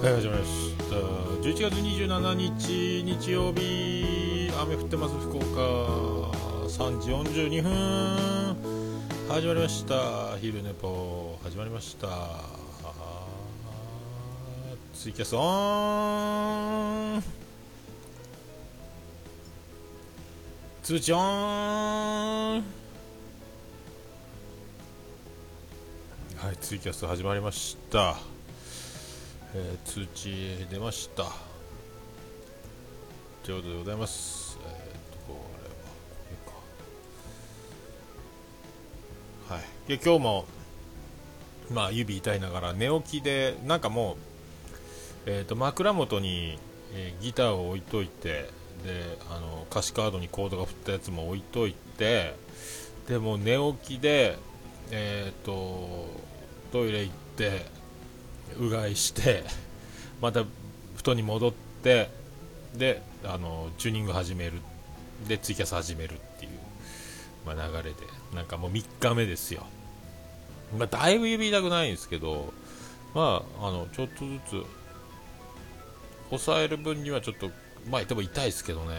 はい始まりました。11月27日日曜日。雨降ってます福岡。3時42分。始まりました。昼寝ぽ。始まりました。ツイキャスオン。通知オン。はいツイキャス始まりました。えー通知出ました。ということでございます。えー、とこれはこれか。はい。で今日もまあ指痛いながら寝起きでなんかもうえー、っと枕元に、えーギターを置いといてであの歌詞カードにコードが振ったやつも置いといてでも寝起きでえー、っとトイレ行ってうがいしてまた布団に戻ってであのチューニング始める。でツイキャス始めるっていう、まあ、流れで。なんかもう3日目ですよ、まあ、だいぶ指痛くないんですけどまああのちょっとずつ抑える分にはちょっとまあでも痛いですけどね。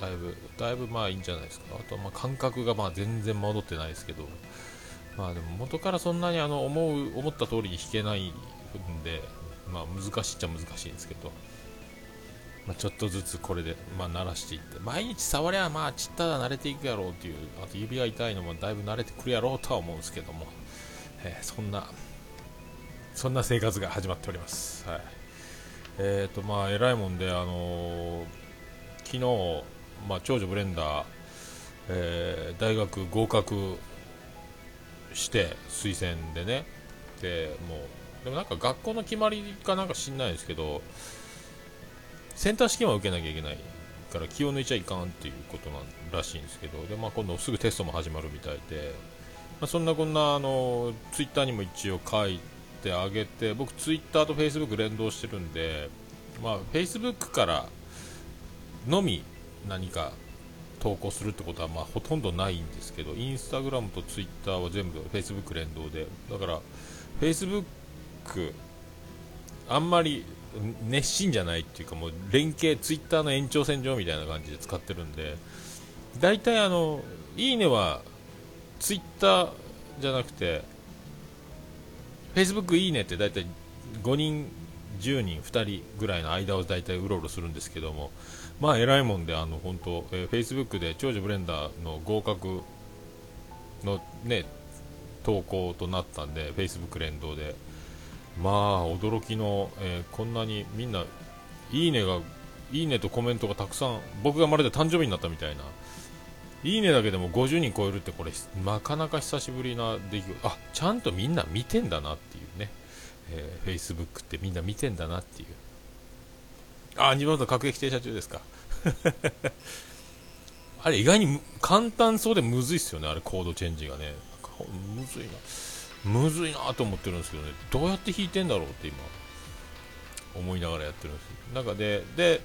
だいぶだいぶまあいいんじゃないですか。あとはまあ感覚がまあ全然戻ってないですけど。まあでも元からそんなにあの思う思った通りに弾けないんで、まあ難しいっちゃ難しいんですけど、まあ、ちょっとずつこれで、まあ、慣らしていって、毎日触りゃまあちったら慣れていくやろうっていう、あと指が痛いのもだいぶ慣れてくるやろうとは思うんですけども、えーそんな、そんな生活が始まっております。はい。えっ、とまあ偉いもんで、あのー昨日、まあ長女ブレンダー、えー大学合格して推薦でねでもうでもなんか学校の決まりかなんか知んないですけどセンター試験は受けなきゃいけないから気を抜いちゃいかんっていうことなんらしいんですけどで、まあ、今度すぐテストも始まるみたいで、まあ、そんなこんなあのツイッターにも一応書いてあげて僕ツイッターとフェイスブック連動してるんで、まあ、フェイスブックからのみ何か投稿するってことはまあほとんどないんですけど、インスタグラムとツイッターは全部フェイスブック連動で、だからフあんまり熱心じゃないっていうかもう連携ツイッターの延長線上みたいな感じで使ってるんで、大体あのいいねはツイッターじゃなくて、フェイスブックいいねって大体5人、10人、2人ぐらいの間を大体うろうろするんですけども、まあ偉いもんで、あの本当、えー、Facebook で長女ブレンダーの合格のね投稿となったんで、Facebook 連動で、まあ驚きの、えーこんなにみんないいねがいいねとコメントがたくさん、僕がまるで誕生日になったみたいな。いいねだけでも50人超えるってこれなかなか久しぶりな出来事。あちゃんとみんな見てんだなっていうね、えー、Facebook ってみんな見てんだなっていう。あ2番と各駅停車中ですか。あれ意外に簡単そうでむずいっすよねあれコードチェンジがね。むずいな。むずいなと思ってるんですけどね。どうやって弾いてんだろうって今思いながらやってるんです。中でで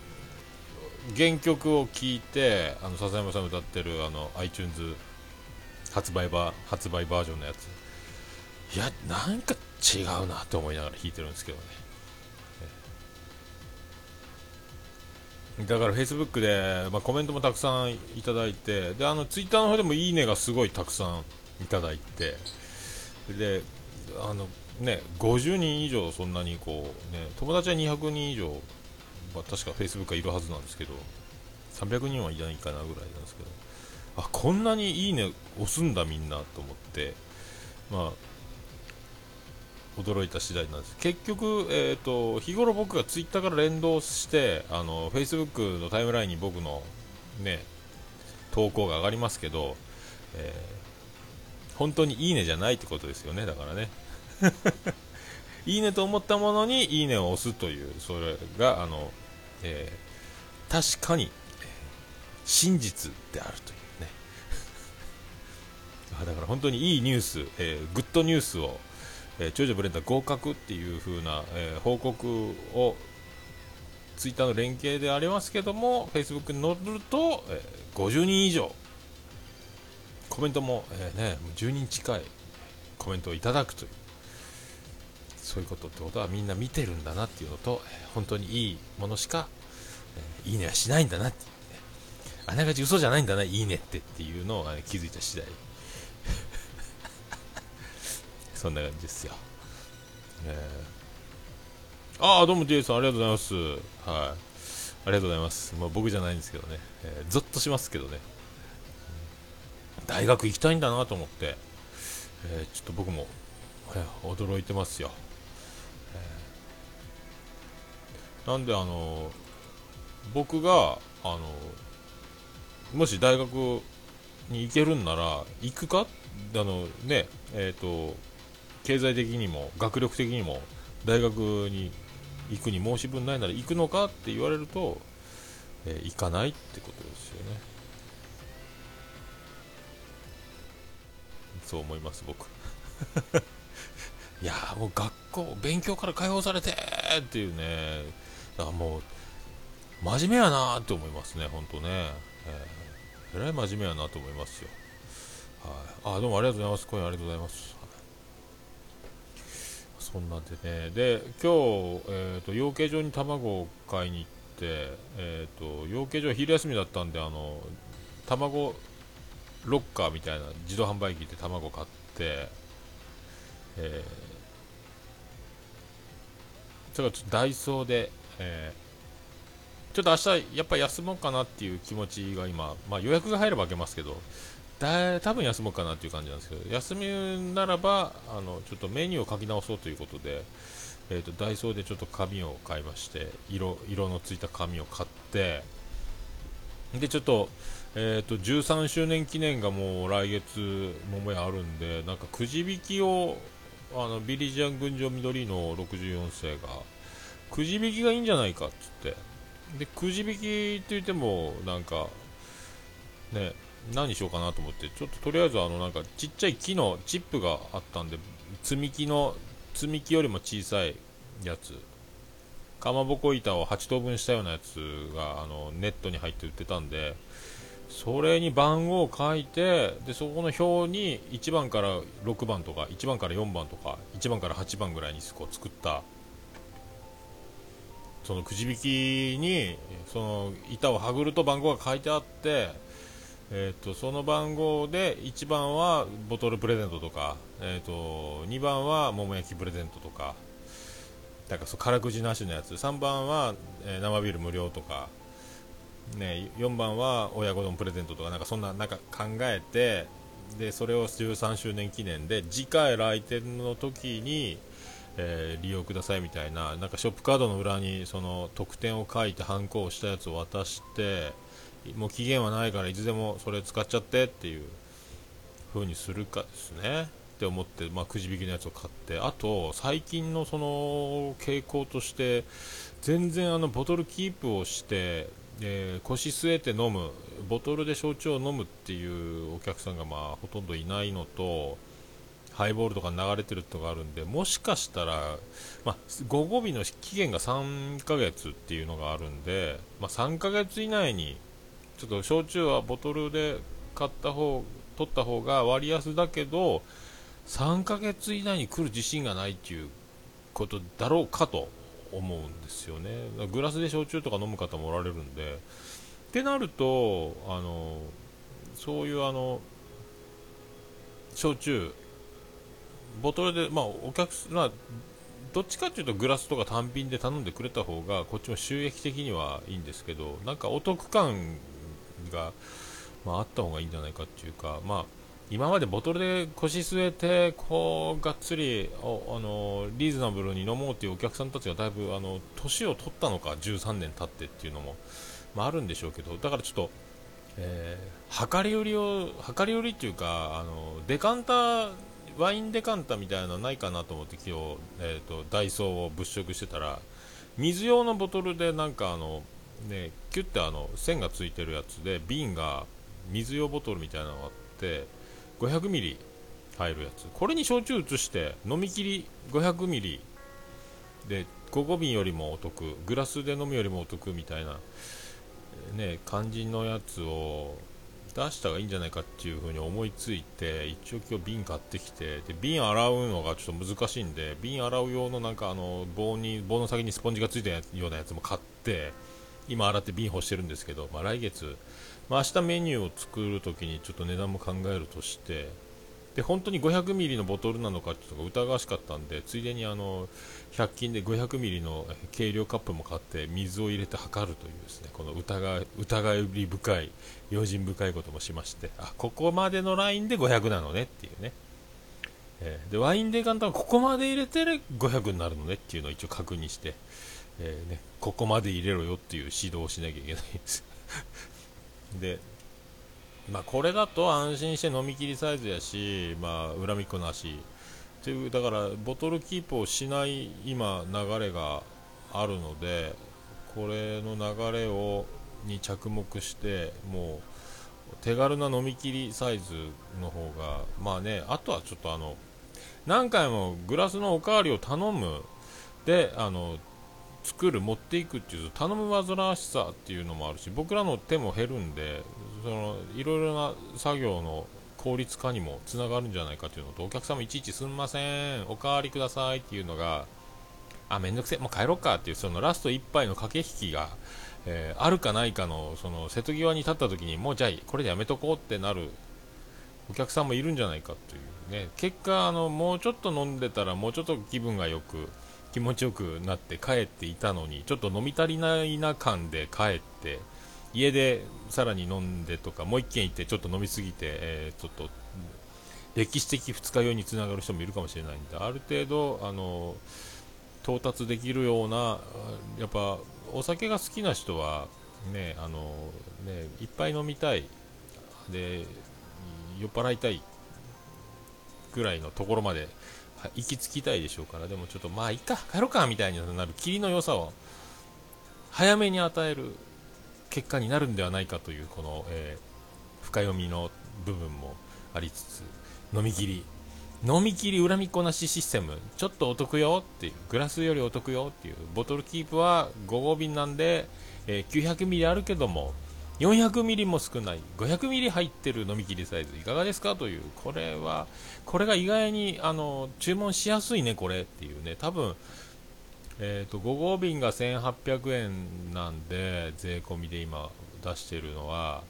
原曲を聴いてあの笹山さん歌ってるあの iTunes 発売バ発売バージョンのやつ。いやなんか違うなって思いながら弾いてるんですけどね。だから Facebook で、まあ、コメントもたくさんいただいてであの Twitter の方でもいいねがすごいたくさんいただいてであのね50人以上そんなにこうね友達は200人以上、まあ、確か Facebook はいるはずなんですけど300人はいないかなぐらいなんですけどあこんなにいいね押すんだみんなと思ってまあ驚いた次第なんです。結局、えー、と日頃僕がツイッターから連動してあの Facebook のタイムラインに僕の、ね、投稿が上がりますけど、えー本当にいいねじゃないってことですよね。だからね。いいねと思ったものにいいねを押すというそれがあの、えー確かに真実であるというね。だから本当にいいニュース、えーグッドニュースをえー長女ブレンダー合格っていう風な、えー報告をツイッターの連携でありますけども、フェイスブックに載ると、えー50人以上、コメントも、えーね、もう10人近いコメントをいただくという、そういうことってことはみんな見てるんだなっていうのと本当にいいものしか、えー、いいねはしないんだなっていう、ね、あながち嘘じゃないんだないいねってっていうのを、ね、気づいた次第。そんな感じですよ、えー、ああどうも J さんありがとうございます。はい。ありがとうございます、まあ、僕じゃないんですけどね、えー、ゾッとしますけどね。大学行きたいんだなと思って、えー、ちょっと僕も、えー、驚いてますよ、えー、なんであの僕があのもし大学に行けるんなら行くか？あのねえっ、と経済的にも学力的にも大学に行くに申し分ないなら行くのかって言われると、えー、行かないってことですよね。そう思います僕。いやもう学校勉強から解放されてっていうね。だからもう真面目やなって思いますね本当ね、えー、えらい真面目やなと思いますよ。はい、あどうもありがとうございます。今夜ありがとうございます。そんなんでね。で今日、えーと、養鶏場に卵を買いに行って、えーと、養鶏場昼休みだったんであの卵ロッカーみたいな自動販売機で卵買って、えー、それからダイソーで、えー、ちょっと明日やっぱ休もうかなっていう気持ちが今、まあ、予約が入れば開けますけどだ多分休もうかなっていう感じなんですけど休みならばあのちょっとメニューを書き直そうということで、えーと、ダイソーでちょっと紙を買いまして色色のついた紙を買ってでちょっと,、えーと、13周年記念がもう来月桃屋あるんでなんかくじ引きをあのビリジアン群青緑の64世がくじ引きがいいんじゃないかっつって。でくじ引きって言ってもなんかね何しようかなと思って。ちょっととりあえずあのなんかちっちゃい木のチップがあったんで積み木の積み木よりも小さいやつ。かまぼこ板を8等分したようなやつがあのネットに入って売ってたんでそれに番号を書いてでそこの表に1番から6番とか1番から4番とか1番から8番ぐらいにこう作ったそのくじ引きにその板をはぐると番号が書いてあってえーと、その番号で1番はボトルプレゼントとか、えーと、2番は桃焼きプレゼントとかだからそう辛口なしのやつ3番は、えー、生ビール無料とか、ね、4番は親子丼プレゼントとかなんかそんななんか考えてでそれを13周年記念で次回来店の時に、えー、利用くださいみたいななんかショップカードの裏にその特典を書いてハンコをしたやつを渡して。もう期限はないからいつでもそれ使っちゃってっていう風にするかですねって思って、まあ、くじ引きのやつを買ってあと最近のその傾向として全然あのボトルキープをして、えー、腰据えて飲むボトルで焼酎を飲むっていうお客さんがまあほとんどいないのとハイボールとか流れてるとかあるんでもしかしたら、まあ、午後日の期限が3ヶ月っていうのがあるんで、まあ、3ヶ月以内にちょっと焼酎はボトルで買った方取った方が割安だけど3ヶ月以内に来る自信がないっていうことだろうかと思うんですよね。グラスで焼酎とか飲む方もおられるんで。ってなるとあのそういうあの焼酎ボトルで、まあ、お客まあ、どっちかっていうとグラスとか単品で頼んでくれた方がこっちも収益的にはいいんですけどなんかお得感が、まあ、あった方がいいんじゃないかっていうか、まあ、今までボトルで腰据えてこうがっつりあのリーズナブルに飲もうというお客さんたちがだいぶあの年を取ったのか13年経ってっていうのも、まあ、あるんでしょうけどだからちょっと、えー、量り売りを量り売りっていうかあのデカンタワインデカンタみたいなのないかなと思って今日、えーとダイソーを物色してたら水用のボトルでなんかあのね、キュッてあの線がついてるやつで瓶が水用ボトルみたいなのがあって500ミリ入るやつ。これに焼酎移して飲み切り500ミリで5個瓶よりもお得グラスで飲むよりもお得みたいな、ね、肝心のやつを出した方がいいんじゃないかっていうふうに思いついて一応今日瓶買ってきてで瓶洗うのがちょっと難しいんで瓶洗う用のなんかあの棒に棒の先にスポンジがついたようなやつも買って今洗って瓶干してるんですけど、まあ、来月、まあ、明日メニューを作るときにちょっと値段も考えるとしてで本当に500ミリのボトルなのかちょっと疑わしかったんでついでにあの100均で500ミリの計量カップも買って水を入れて測るというですねこの疑疑い深い用心深いこともしましてあここまでのラインで500なのねっていうね、え、でワインデカンタはここまで入れて500になるのねっていうのを一応確認して、えー、ね、ここまで入れろよっていう指導をしなきゃいけないんです。でまあ、これだと安心して飲み切りサイズやし、まあ、恨みっこなし。っていうだからボトルキープをしない今流れがあるのでこれの流れをに着目してもう手軽な飲み切りサイズの方がまあねあとはちょっとあの何回もグラスのおかわりを頼む。であの作る持っていくっていう頼む煩わしさっていうのもあるし僕らの手も減るんでそのいろいろな作業の効率化にもつながるんじゃないかというのとお客様いちいちすんません。おかわりくださいっていうのがあめんどくせえもう帰ろうかっていうそのラスト1杯の駆け引きが、えー、あるかないかのその瀬戸際に立った時にもうじゃあこれでやめとこうってなるお客さんもいるんじゃないかというね。結果あのもうちょっと飲んでたらもうちょっと気分がよく気持ちよくなって帰っていたのにちょっと飲み足りないな感で帰って家でさらに飲んでとかもう1軒行ってちょっと飲みすぎて、えー、ちょっと歴史的二日酔いにつながる人もいるかもしれないんである程度あの到達できるようなやっぱお酒が好きな人はねあのねいっぱい飲みたいで酔っ払いたいぐらいのところまで行き着きたいでしょうからでもちょっとまあいいか帰ろうかみたいになる霧の良さを早めに与える結果になるんではないかというこの、えー、深読みの部分もありつつ飲み切り。飲み切り恨みっこなしシステム。ちょっとお得よっていうグラスよりお得よっていうボトルキープは5号瓶なんで、えー、900ミリあるけども400ミリも少ない500ミリ入ってる飲み切りサイズいかがですか？というこれはこれが意外にあの注文しやすいねこれっていうね。多分えーと、5号瓶が1800円なんで税込みで今出してるのは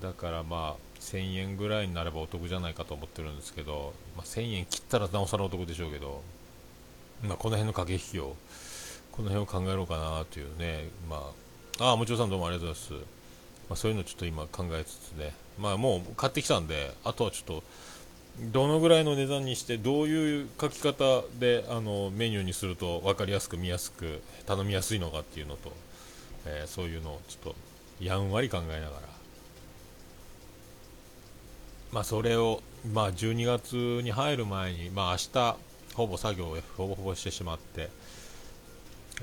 だからまあ1000円ぐらいになればお得じゃないかと思ってるんですけど、まあ、1000円切ったらなおさらお得でしょうけど、まあ、この辺の駆け引きをこの辺を考えろうかなというね、まあ、あもちろさんどうもありがとうございます、まあ、そういうのちょっと今考えつつね、まあ、もう買ってきたんであとはちょっとどのぐらいの値段にしてどういう書き方であのメニューにすると分かりやすく見やすく頼みやすいのかっていうのと、えー、そういうのをちょっとやんわり考えながら。まあそれをまあ12月に入る前にまあ明日ほぼ作業をほぼほぼしてしまって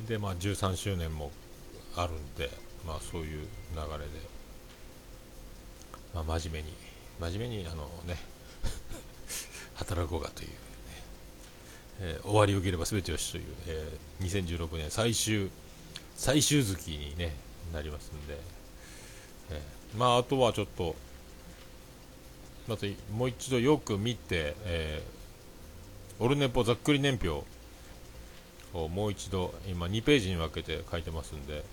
でまあ13周年もあるんでまあそういう流れで。まあ真面目に真面目にあのね 働こうかという、ね、えー、終わりを受ければ全てよしという、えー、2016年最終最終月に、ね、なりますんで、えー、まあ、あとはちょっとまたもう一度よく見て、えー、オルネポざっくり年表をもう一度今2ページに分けて書いてますんで、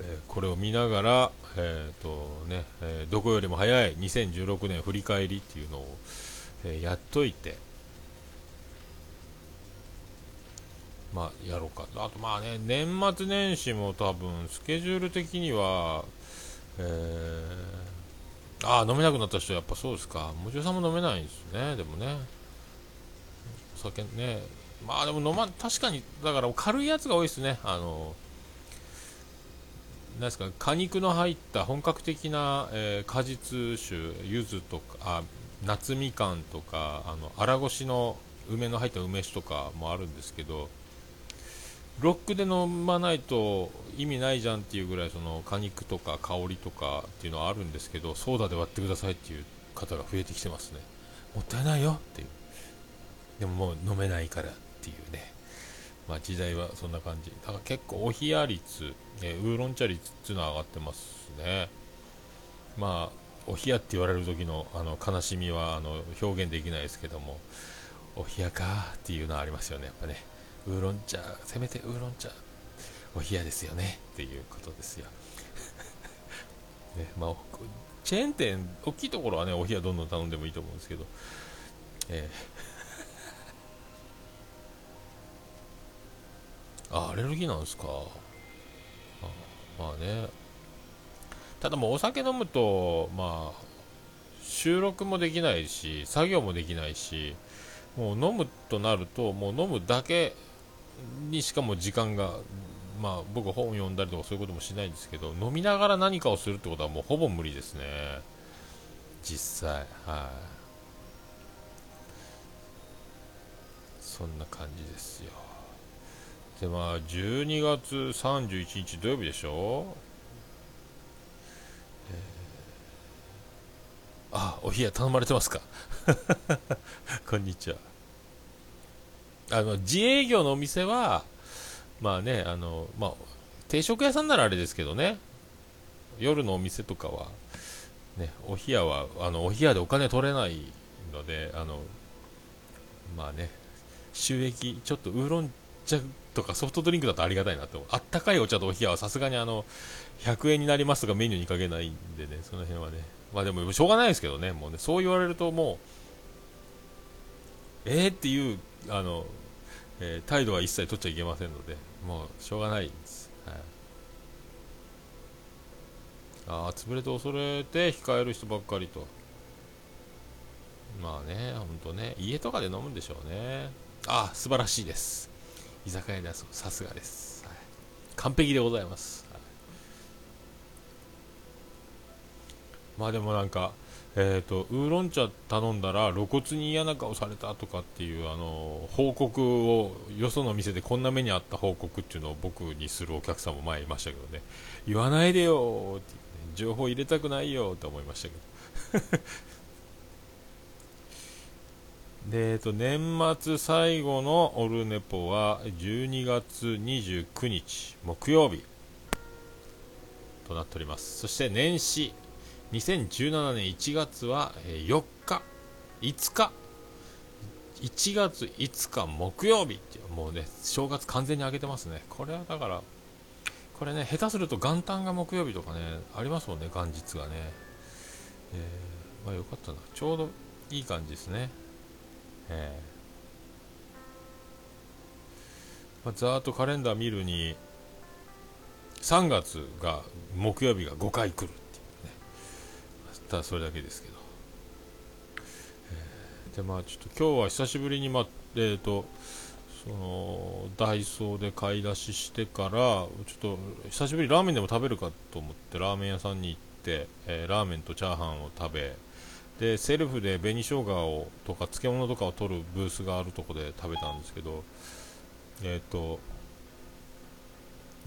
え、これを見ながら、えーとねえ、どこよりも早い2016年振り返りっていうのを、えやっといて、まあ、やろうか。あとまあね年末年始も多分スケジュール的には、えー、あ飲めなくなった人はやっぱそうですか。もちろさんも飲めないんですね。でもね。お酒ね。まあでも飲ま確かにだから軽いやつが多いですね。あのなんですか果肉の入った本格的な、えー、果実酒柚子とかあ夏みかんとかあの荒ごしの梅の入った梅酒とかもあるんですけどロックで飲まないと意味ないじゃんっていうぐらいその果肉とか香りとかっていうのはあるんですけどソーダで割ってくださいっていう方が増えてきてますね。もったいないよっていう。でももう飲めないからっていうね。まあ時代はそんな感じ。だから結構お冷や率、えー、ウーロン茶率っていうのは上がってますね。まあお冷やって言われる時のあの悲しみはあの表現できないですけどもお冷やかっていうのはありますよね。やっぱねウーロン茶せめてウーロン茶お冷やですよね。っていうことですよ。ねまあ、チェーン店大きいところはねお冷やどんどん頼んでもいいと思うんですけど。えー、あアレルギーなんですか。まあね。ただもうお酒飲むとまあ収録もできないし作業もできないしもう飲むとなるともう飲むだけにしかも時間がまあ僕本読んだりとかそういうこともしないんですけど飲みながら何かをするってことはもうほぼ無理ですね。実際。はい。そんな感じですよ。でまあ12月31日土曜日でしょ？あ、お冷や頼まれてますか？こんにちは。あの、自営業のお店は、まあね、あの、まあ、定食屋さんならあれですけどね、夜のお店とかは、ね、お冷やは、あの、お冷やでお金取れないので、あの、まあね、収益、ちょっとウーロン茶とかソフトドリンクだとありがたいなと。あったかいお茶とお冷やはさすがにあの、100円になりますがメニューにかけないんでね、その辺はね、まあでもしょうがないですけどね、もうね、そう言われるともう、えーっていう、あの、えー、態度は一切取っちゃいけませんので、もうしょうがないです。ああ、潰れて恐れて控える人ばっかりと。まあね、ほんとね、家とかで飲むんでしょうね。ああ、素晴らしいです。居酒屋ではさすがです、はい。完璧でございます。はい。まあでもなんか、えーと、ウーロン茶頼んだら露骨に嫌な顔されたとかっていうあの報告をよその店でこんな目にあった報告っていうのを僕にするお客さんも前いましたけどね。言わないでよって、ね、情報入れたくないよと思いましたけど。で、えーと、年末最後のオルネポは12月29日木曜日となっておりますそして年始2017年1月は4日、5日、1月5日木曜日ってもうね、正月完全に上げてますね。これはだから、これね、下手すると元旦が木曜日とかね、ありますもんね、元日がね。えー、まあよかったな。ちょうどいい感じですね。えー、まあ、ざーっとカレンダー見るに、3月が木曜日が5回来るっていうね。ただそれだけですけど、えー、でまあちょっと今日は久しぶりにまあえっ、ー、とそのダイソーで買い出ししてからちょっと久しぶりラーメンでも食べるかと思ってラーメン屋さんに行って、えー、ラーメンとチャーハンを食べでセルフで紅生姜をとか漬物とかを取るブースがあるとこで食べたんですけどえっ、ー、と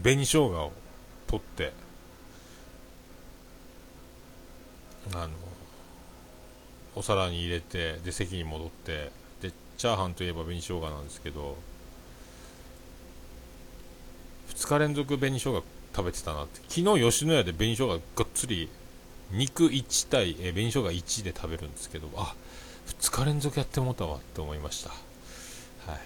紅生姜を取ってあのお皿に入れてで席に戻ってでチャーハンといえば紅生姜なんですけど2日連続紅生姜食べてたなって。昨日吉野家で紅生姜がっつり肉1対、え紅生姜1で食べるんですけどあ2日連続やってもったわって思いました。はい。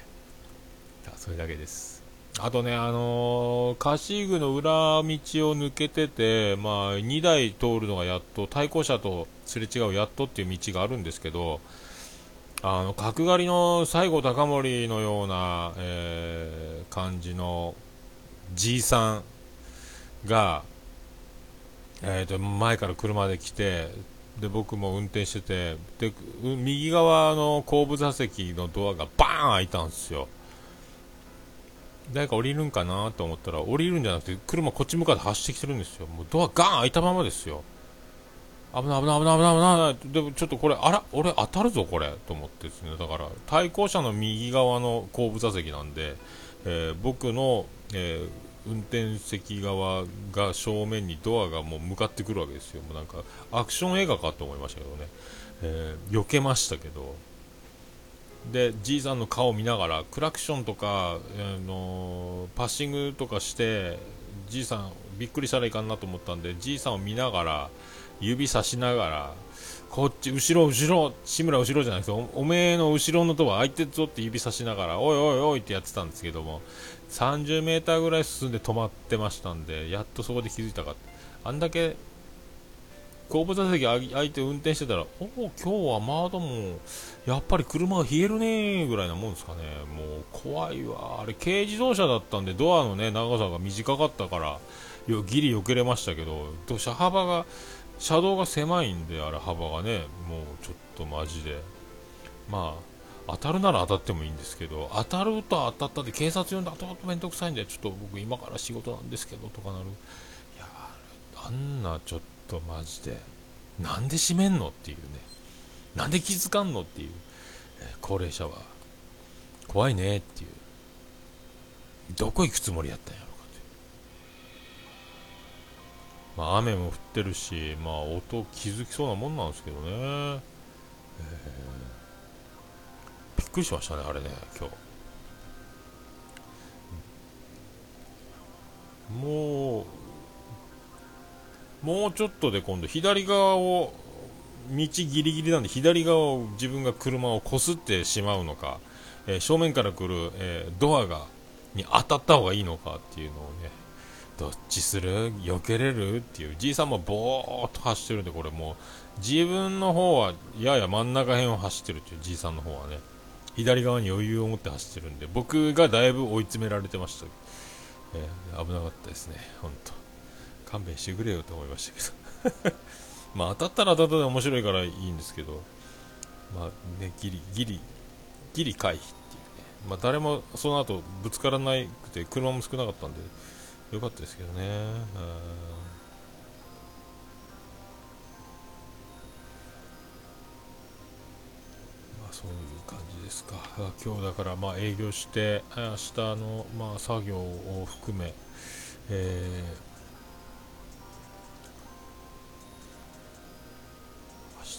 それだけです。あとね、あのー、カシーグの裏道を抜けてて、まあ、2台通るのがやっと、対向車とすれ違うやっとっていう道があるんですけど、あの、角刈りの西郷隆盛のような、えー、感じのじいさんが、えーと、前から車で来て、で、僕も運転してて、で、右側の後部座席のドアがバーン開いたんですよ。誰か降りるんかなと思ったら降りるんじゃなくて車こっち向かって走ってきてるんですよ。もうドアガーン開いたままですよ。危ない危ない危ない危ない危ない。でもちょっとこれあら俺当たるぞこれと思ってですね。だから対向車の右側の後部座席なんで、えー、僕の、えー、運転席側が正面にドアがもう向かってくるわけですよ。もうなんかアクション映画かと思いましたけどね、えー、避けましたけど。でじいさんの顔を見ながらクラクションとか、あのパッシングとかしてじいさんびっくりしたらいかんなと思ったんでじいさんを見ながら、指さしながらこっち後ろ後ろ志村後ろじゃなくておおめえの後ろのとこ空いてるぞって指さしながらおいおいおいってやってたんですけども 30m ぐらい進んで止まってましたんでやっとそこで気づいたかあんだけ後部座席空いて運転してたらおお今日は窓もやっぱり車が冷えるねぐらいなもんですかね。もう怖いわ。あれ軽自動車だったんでドアのね長さが短かったからよギリ避けれましたけど車幅が車道が狭いんであれ幅がねもうちょっとマジで。まあ当たるなら当たってもいいんですけど当たると当たったって警察呼んで後々面倒くさいんでちょっと僕今から仕事なんですけどとかなる。いやあんなちょっとマジでなんで閉めんのっていうね。なんで気づかんのっていう、えー、高齢者は怖いねっていう。どこ行くつもりやったんやろかってまあ雨も降ってるしまあ音気づきそうなもんなんですけどね、えー、くりしましたねあれね今日。もうもうちょっとで今度左側を道ギリギリなんで左側を自分が車をこすってしまうのか、えー、正面から来る、えー、ドアがに当たった方がいいのかっていうのをねどっちする？避けれる？っていう。じいさんもぼーっと走ってるんでこれもう自分の方はやや真ん中辺を走ってるっていうじいさんの方はね。左側に余裕を持って走ってるんで僕がだいぶ追い詰められてました、えー、危なかったですね。本当。勘弁してくれよと思いましたけど。まあ当たったら当たったで面白いからいいんですけど。まあねギリギリギリ回避っていうね。まあ誰もその後ぶつからなくて車も少なかったんでよかったですけどね。そういう感じですか。今日だからまあ営業して明日のまあ作業を含めえー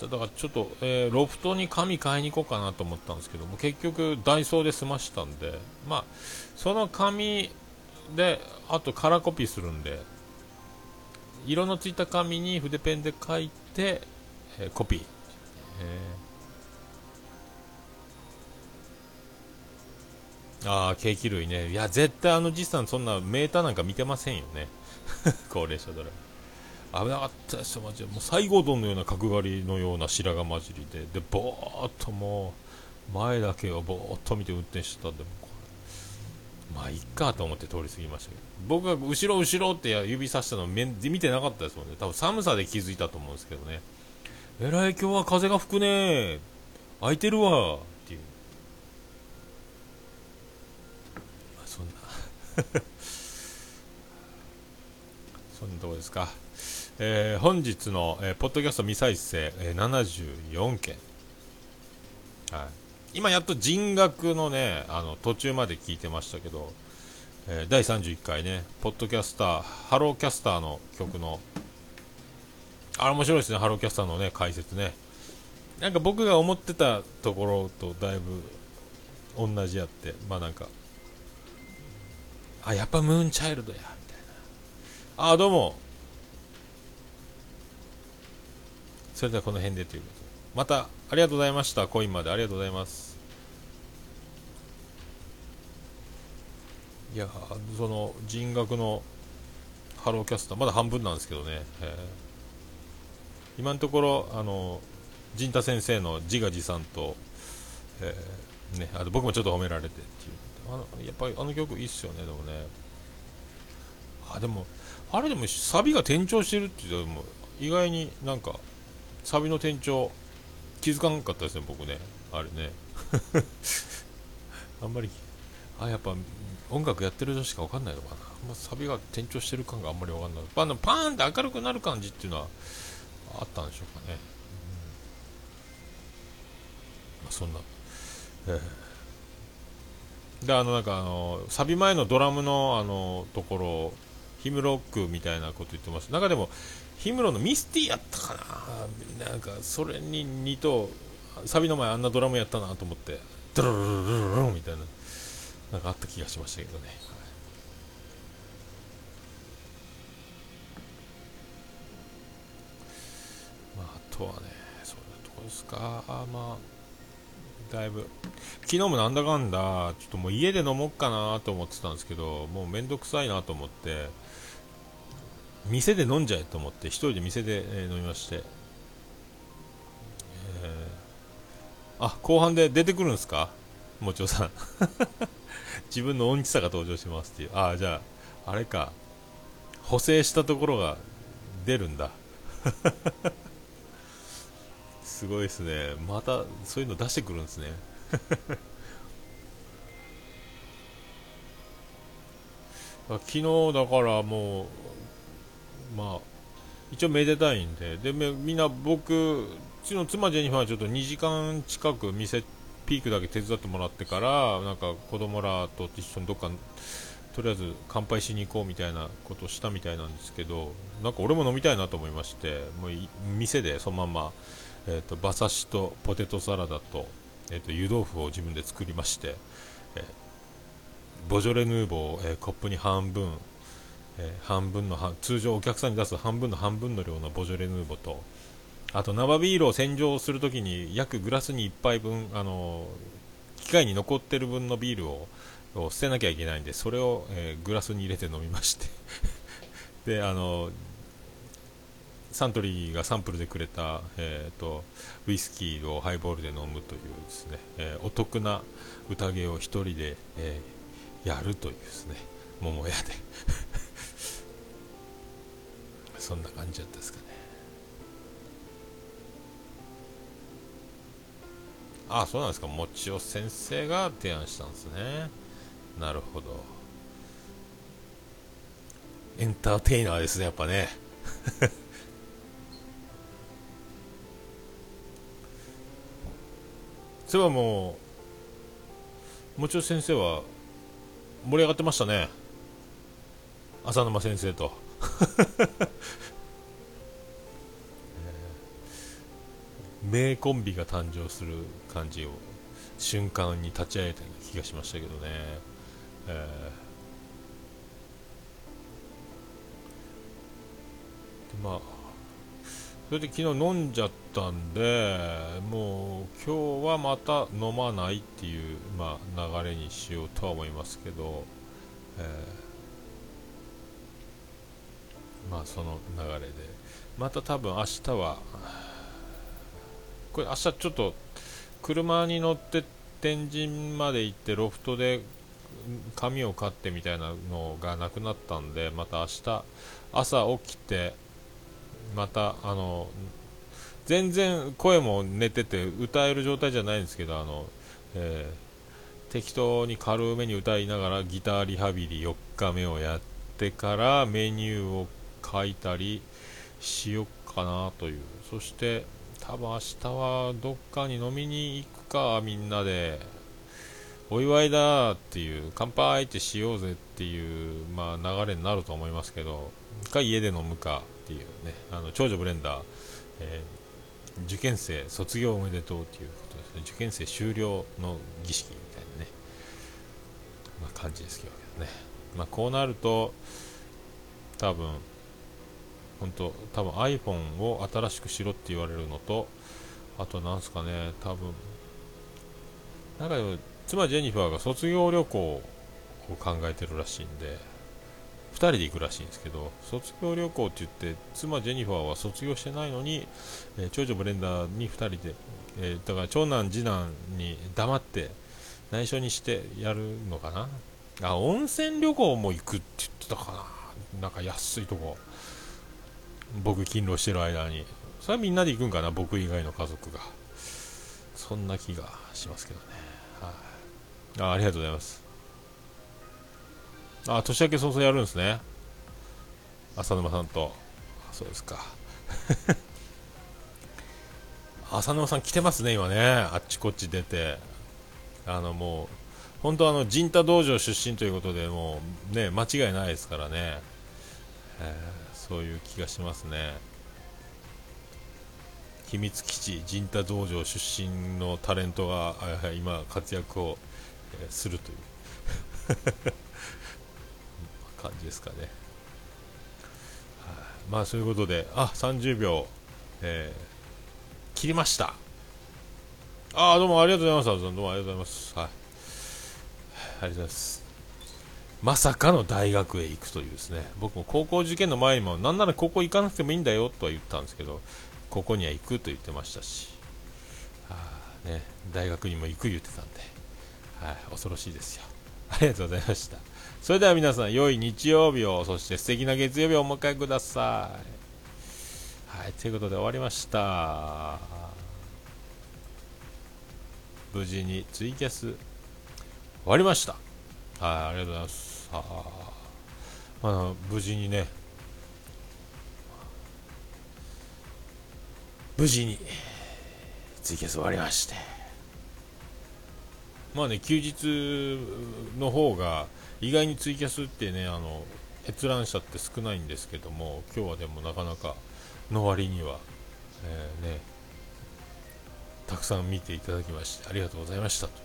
だからちょっと、えー、ロフトに紙買いに行こうかなと思ったんですけども結局ダイソーで済ましたんでまあその紙であとカラーコピーするんで色のついた紙に筆ペンで書いて、えー、コピー、えー、ああケーキ類ね。いや絶対あのじさんそんなメーターなんか見てませんよね。高齢者ドライ危なかったですよ、マジで。もう西郷どのような角刈りのような白髪混じりで、で、ぼーっともう、前だけをぼーっと見て運転してたんで、まあ、いっかと思って通り過ぎましたけど、僕が後ろ後ろって指さしたの見てなかったですもんね。多分寒さで気づいたと思うんですけどね。えらい今日は風が吹くね空いてるわっていう。まあ、そんな そんなとこですか。えー、本日の、えー、ポッドキャスト未再生、えー、74件、はい、今やっと人学のねあの途中まで聞いてましたけど、えー、第31回ねポッドキャスターハローキャスターの曲のあれ面白いですねハローキャスターのね解説ね。なんか僕が思ってたところとだいぶ同じやってまあなんかあやっぱムーンチャイルドやみたいな。あどうも。それではこの辺でということで。またありがとうございました。コインまでありがとうございます。いやその人学のハローキャスターまだ半分なんですけどね、えー、今のところあの陣太先生の自画自賛と、えー、ね、あと僕もちょっと褒められてっていう。あのやっぱりあの曲いいっすよねでもね。あでもあれでもサビが転調してるっていうのも意外になんかサビの店長気づかなかったですね僕ね。あれね。あんまりあやっぱ音楽やってる人しか分かんないのかな、まあ、サビが転調してる感があんまり分かんない。パンパーンって明るくなる感じっていうのはあったんでしょうかね、うん。まあ、そんな、えー、であのなんかあのサビ前のドラムのあのところヒムロックみたいなこと言ってます中でも氷室のミスティやったかな。なんかそれに似とサビの前あんなドラムやったなと思ってドロロロロロみたいななんかあった気がしましたけどねまああ、とはねそういうとこですかまあだいぶ。昨日もなんだかんだちょっともう家で飲もうかなと思ってたんですけどもうめんどくさいなと思って店で飲んじゃえと思って1人で店で、え、飲みまして、えー、あ後半で出てくるんですか？もちおさん。自分の音痴さが登場しますっていう。ああじゃああれか。補正したところが出るんだ。すごいですね。またそういうの出してくるんですね。昨日だからもうまあ一応めでたいんで。でみんな僕うちの妻ジェニファーはちょっと2時間近く店ピークだけ手伝ってもらってからなんか子供らと一緒にどっかとりあえず乾杯しに行こうみたいなことをしたみたいなんですけどなんか俺も飲みたいなと思いましてもう店でそのまま、えーと、馬刺しとポテトサラダと,、えーと、湯豆腐を自分で作りまして、えー、ボジョレ・ヌーボーを、えー、コップに半分、えー、半分の通常お客さんに出す半分の半分の量のボジョレ・ヌーボーとあと生ビールを洗浄するときに約グラスに1杯分あの機械に残ってる分のビールをを捨てなきゃいけないんでそれを、えー、グラスに入れて飲みまして。であのサントリーがサンプルでくれた、えーと、ウイスキーをハイボールで飲むというですね、えー、お得な宴を1人で、えー、やるというですね桃屋で。そんな感じだったですかね。ああそうなんですか。もちお先生が提案したんですね。なるほど。エンターテイナーですねやっぱね。そういえばもうもちろん先生は盛り上がってましたね。浅沼先生と。名コンビが誕生する感じを瞬間に立ち会えたような気がしましたけどね。えー、でまあそれで昨日飲んじゃったんでもう今日はまた飲まないっていう、まあ、流れにしようとは思いますけど、えー、まあその流れで。また多分明日はこれ明日ちょっと車に乗って天神まで行ってロフトで髪を刈ってみたいなのがなくなったんでまた明日朝起きてまたあの全然声も寝てて歌える状態じゃないんですけどあの、えー、適当に軽めに歌いながらギターリハビリ4日目をやってからメニューを書いたりしよっかなという。そして多分明日はどっかに飲みに行くかみんなで。お祝いだっていう乾杯ってしようぜっていう、まあ、流れになると思いますけどか家で飲むか。っていうねあの長女ブレンダー、えー、受験生卒業おめでとうっていうことですね。受験生終了の儀式みたいなね、まあ、感じですけどね、まあ、こうなると多分本当多分 iPhone を新しくしろって言われるのとあとなんすかね多分なんか妻ジェニファーが卒業旅行を考えてるらしいんで2人で行くらしいんですけど卒業旅行って言って妻ジェニファーは卒業してないのに、えー、長女ブレンダーに2人で、えー、だから長男次男に黙って内緒にしてやるのかな？あ温泉旅行も行くって言ってたかな。なんか安いとこ。僕勤労してる間に。それはみんなで行くんかな？僕以外の家族が。そんな気がしますけどね。はい、あありがとうございます。あ年明け早々やるんですね。浅沼さんと。そうですか。浅沼さん来てますね今ね。あっちこっち出て。あのもう本当あの陣太道場出身ということでもうね間違いないですからね、えー、そういう気がしますね。秘密基地陣太道場出身のタレントが今活躍をするという。感じですかね、はあ、まあそういうことであ30秒、え切りました。ああどうもありがとうございますどうもありがとうございます。はい。ありがとうございます。まさかの大学へ行くというですね。僕も高校受験の前にもなんなら高校行かなくてもいいんだよとは言ったんですけどここには行くと言ってましたし。あ、ね、大学にも行く言ってたんで、はい、恐ろしいですよ。ありがとうございました。それでは皆さん良い日曜日をそして素敵な月曜日をお迎えください。はいということで終わりました。無事にツイキャス終わりました。はいありがとうございます。あまあ無事にね。無事にツイキャス終わりまして。まあね休日の方が意外にツイキャスってねあの閲覧者って少ないんですけども今日はでもなかなかの割には、えー、ねたくさん見ていただきましてありがとうございましたと、はい、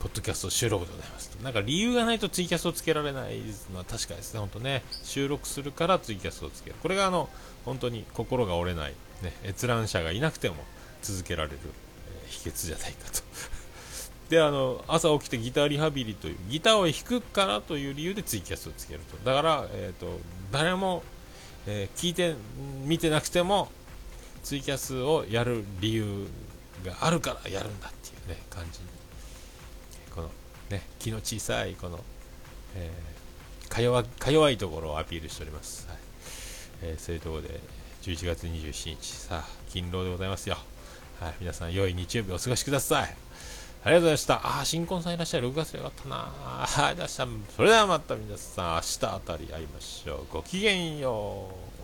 ポッドキャスト収録でございますと。なんか理由がないとツイキャスをつけられないのは確かですね。本当ね収録するからツイキャスをつける。これがあの本当に心が折れないね、閲覧者がいなくても続けられる、えー、秘訣じゃないかと。であの朝起きてギターリハビリというギターを弾くからという理由でツイキャスをつけると。だから、えーと、誰も、えー、聞いて見てなくてもツイキャスをやる理由があるからやるんだっていうね感じ。このね気の小さいこの、えー、か弱か弱いところをアピールしております、はい。えー、そういうところで11月27日さあ勤労でございますよ。はい。皆さん良い日曜日お過ごしください。ありがとうございました。ああ、新婚さんいらっしゃる。6月よかったな。ああ、いらっしゃそれではまた皆さん、明日あたり会いましょう。ごきげんよう。